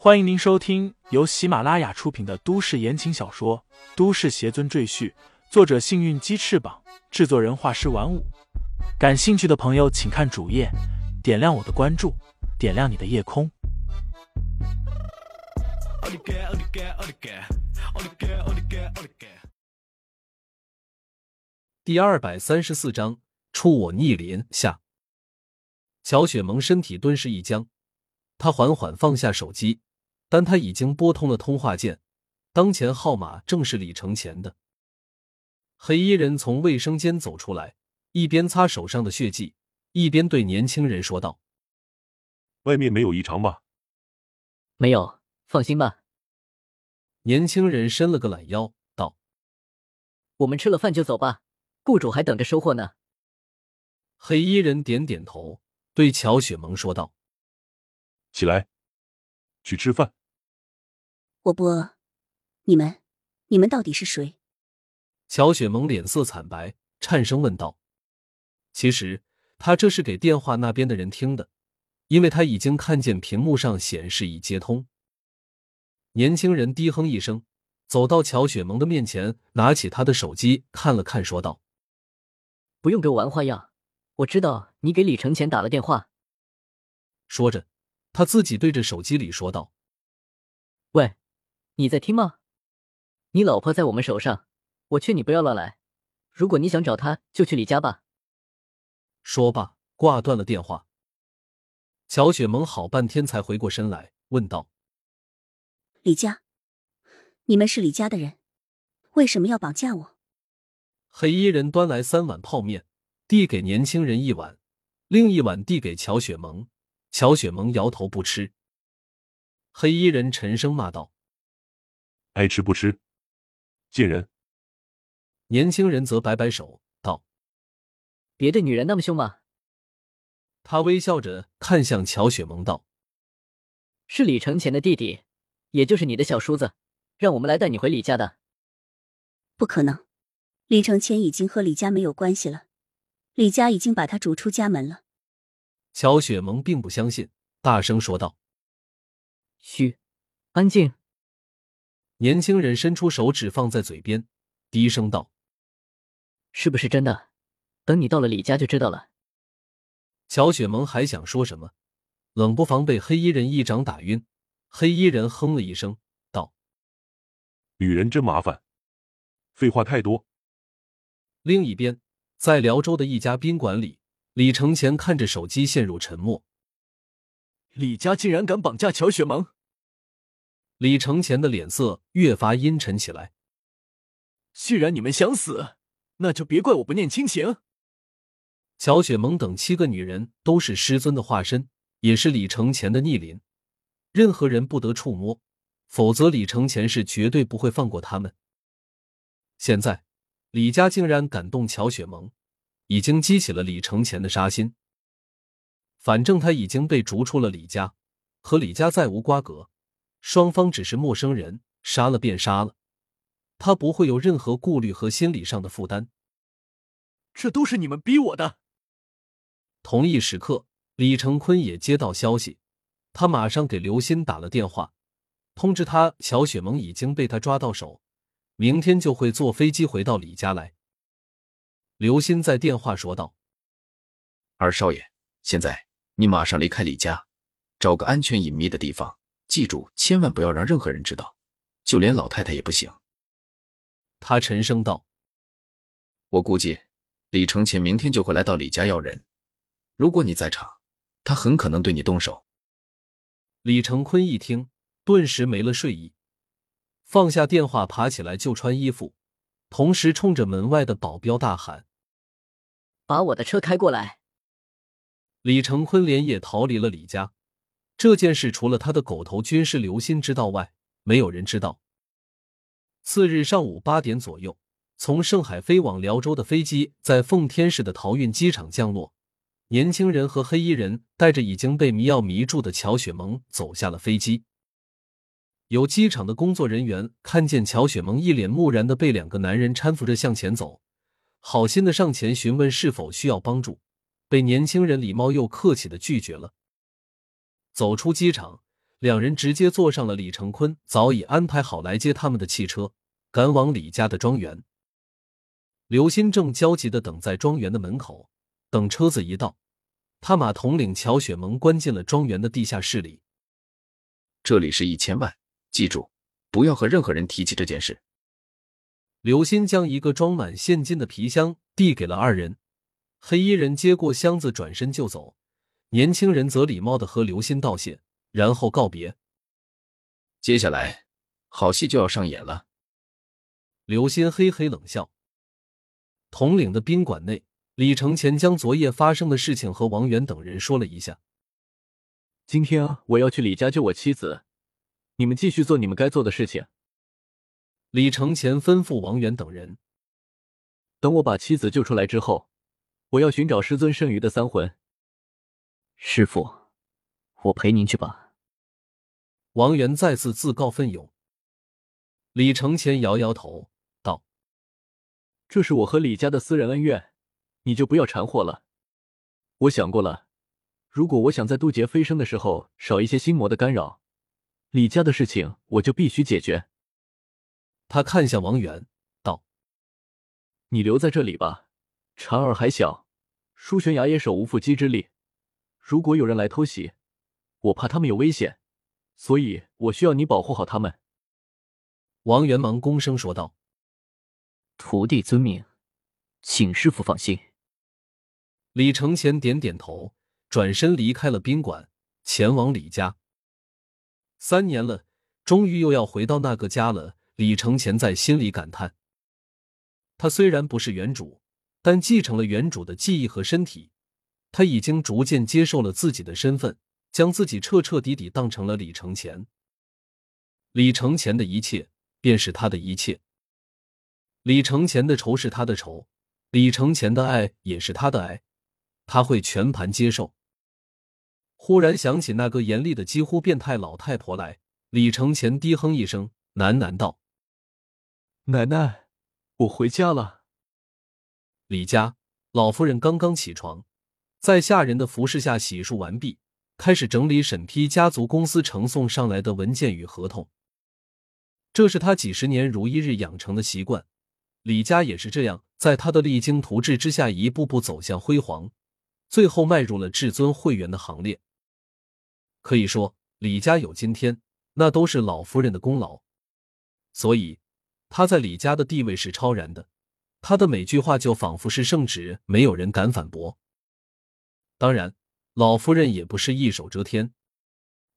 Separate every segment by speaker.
Speaker 1: 欢迎您收听由喜马拉雅出品的都市言情小说《都市邪尊赘婿》，作者：幸运鸡翅膀，制作人：画师玩五。感兴趣的朋友，请看主页，点亮我的关注，点亮你的夜空。
Speaker 2: 第二百三十四章，出我逆鳞下。乔雪萌身体顿时一僵，她缓缓放下手机，但他已经拨通了通话键，当前号码正是李承前的。黑衣人从卫生间走出来，一边擦手上的血迹，一边对年轻人说道：“
Speaker 3: 外面没有异常吧？”“
Speaker 4: 没有，放心吧。”
Speaker 2: 年轻人伸了个懒腰，道：“
Speaker 4: 我们吃了饭就走吧，雇主还等着收货呢。”
Speaker 2: 黑衣人点点头。对乔雪萌说道：“
Speaker 3: 起来，去吃饭。”
Speaker 5: 我不饿。你们，你们到底是谁？
Speaker 2: 乔雪萌脸色惨白，颤声问道：“其实他这是给电话那边的人听的，因为他已经看见屏幕上显示已接通。”年轻人低哼一声，走到乔雪萌的面前，拿起他的手机看了看，说道：“
Speaker 4: 不用给我玩花样。”我知道你给李承前打了电话。
Speaker 2: 说着，他自己对着手机里说道：“
Speaker 4: 喂，你在听吗？你老婆在我们手上，我劝你不要乱来。如果你想找她，就去李家吧。”
Speaker 2: 说罢，挂断了电话。乔雪萌好半天才回过身来，问道：“
Speaker 5: 李家，你们是李家的人，为什么要绑架我？”
Speaker 2: 黑衣人端来三碗泡面。递给年轻人一碗，另一碗递给乔雪萌。乔雪萌摇头不吃。黑衣人沉声骂道：“
Speaker 3: 爱吃不吃，贱人！”
Speaker 2: 年轻人则摆摆手道：“
Speaker 4: 别对女人那么凶嘛。”
Speaker 2: 他微笑着看向乔雪萌道：“
Speaker 4: 是李承前的弟弟，也就是你的小叔子，让我们来带你回李家的。”
Speaker 5: 不可能，李承前已经和李家没有关系了。李家已经把他逐出家门了。
Speaker 2: 乔雪萌并不相信，大声说道：“
Speaker 4: 嘘，安静。”
Speaker 2: 年轻人伸出手指放在嘴边，低声道：“
Speaker 4: 是不是真的？等你到了李家就知道了。”
Speaker 2: 乔雪萌还想说什么，冷不防被黑衣人一掌打晕。黑衣人哼了一声，道：“
Speaker 3: 女人真麻烦，废话太多。”
Speaker 2: 另一边。在辽州的一家宾馆里，李承前看着手机，陷入沉默。
Speaker 6: 李家竟然敢绑架乔雪萌！
Speaker 2: 李承前的脸色越发阴沉起来。
Speaker 6: 既然你们想死，那就别怪我不念亲情。
Speaker 2: 乔雪萌等七个女人都是师尊的化身，也是李承前的逆鳞，任何人不得触摸，否则李承前是绝对不会放过他们。现在。李家竟然敢动乔雪萌，已经激起了李承前的杀心。反正他已经被逐出了李家，和李家再无瓜葛，双方只是陌生人，杀了便杀了，他不会有任何顾虑和心理上的负担。
Speaker 6: 这都是你们逼我的。
Speaker 2: 同一时刻，李成坤也接到消息，他马上给刘鑫打了电话，通知他小雪萌已经被他抓到手。明天就会坐飞机回到李家来。刘鑫在电话说道：“
Speaker 7: 二少爷，现在你马上离开李家，找个安全隐秘的地方，记住，千万不要让任何人知道，就连老太太也不行。”
Speaker 2: 他沉声道：“
Speaker 7: 我估计李承前明天就会来到李家要人，如果你在场，他很可能对你动手。”
Speaker 2: 李成坤一听，顿时没了睡意。放下电话，爬起来就穿衣服，同时冲着门外的保镖大喊：“
Speaker 4: 把我的车开过来！”
Speaker 2: 李成坤连夜逃离了李家。这件事除了他的狗头军师刘鑫知道外，没有人知道。次日上午八点左右，从上海飞往辽州的飞机在奉天市的桃运机场降落。年轻人和黑衣人带着已经被迷药迷住的乔雪萌走下了飞机。有机场的工作人员看见乔雪萌一脸木然的被两个男人搀扶着向前走，好心的上前询问是否需要帮助，被年轻人礼貌又客气的拒绝了。走出机场，两人直接坐上了李成坤早已安排好来接他们的汽车，赶往李家的庄园。刘鑫正焦急的等在庄园的门口，等车子一到，他把统领乔雪萌关进了庄园的地下室里。
Speaker 7: 这里是一千万，记住，不要和任何人提起这件事。
Speaker 2: 刘鑫将一个装满现金的皮箱递给了二人，黑衣人接过箱子，转身就走，年轻人则礼貌的和刘鑫道谢。然后告别。
Speaker 7: 接下来，好戏就要上演了。
Speaker 2: 刘鑫嘿嘿冷笑。统领的宾馆内，李承前将昨夜发生的事情和王源等人说了一下。
Speaker 6: 今天我要去李家救我妻子，你们继续做你们该做的事情。
Speaker 2: 李承前吩咐王源等人：
Speaker 6: 等我把妻子救出来之后，我要寻找师尊剩余的三魂。
Speaker 4: 师傅。我陪您去吧。
Speaker 2: 王源再次自告奋勇。李承前摇摇头道：“
Speaker 6: 这是我和李家的私人恩怨，你就不要掺和了。我想过了，如果我想在渡劫飞升的时候少一些心魔的干扰，李家的事情我就必须解决。”
Speaker 2: 他看向王源道：“
Speaker 6: 你留在这里吧，婵儿还小，舒悬崖也手无缚鸡之力，如果有人来偷袭。”我怕他们有危险，所以我需要你保护好他们。”
Speaker 2: 王元忙躬声说道。
Speaker 4: “徒弟遵命，请师傅放心。”
Speaker 2: 李承前点点头，转身离开了宾馆，前往李家。三年了，终于又要回到那个家了。李承前在心里感叹：他虽然不是原主，但继承了原主的记忆和身体，他已经逐渐接受了自己的身份。将自己彻彻底底当成了李承前，李承前的一切便是他的一切。李承前的仇是他的仇，李承前的爱也是他的爱，他会全盘接受。忽然想起那个严厉的几乎变态老太婆来，李承前低哼一声，喃喃道：“
Speaker 6: 奶奶，我回家了。”
Speaker 2: 李家老夫人刚刚起床，在下人的服侍下洗漱完毕。开始整理审批家族公司呈送上来的文件与合同，这是他几十年如一日养成的习惯。李家也是这样，在他的励精图治之下，一步步走向辉煌，最后迈入了至尊会员的行列。可以说，李家有今天，那都是老夫人的功劳。所以，他在李家的地位是超然的，他的每句话就仿佛是圣旨，没有人敢反驳。当然。老夫人也不是一手遮天，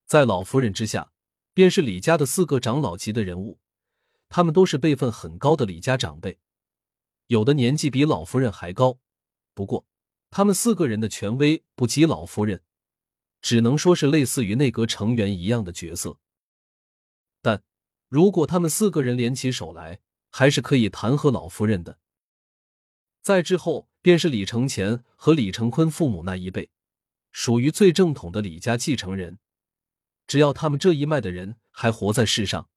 Speaker 2: 在老夫人之下，便是李家的四个长老级的人物，他们都是辈分很高的李家长辈，有的年纪比老夫人还高。不过，他们四个人的权威不及老夫人，只能说是类似于内阁成员一样的角色。如果他们四个人联起手来，还是可以弹劾老夫人的。再之后，便是李承前和李承坤父母那一辈。属于最正统的李家继承人，只要他们这一脉的人还活在世上，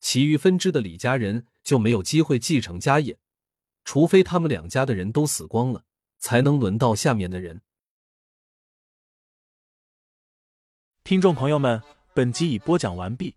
Speaker 2: 其余分支的李家人就没有机会继承家业，除非他们两家的人都死光了，才能轮到下面的人。
Speaker 1: 听众朋友们，本集已播讲完毕，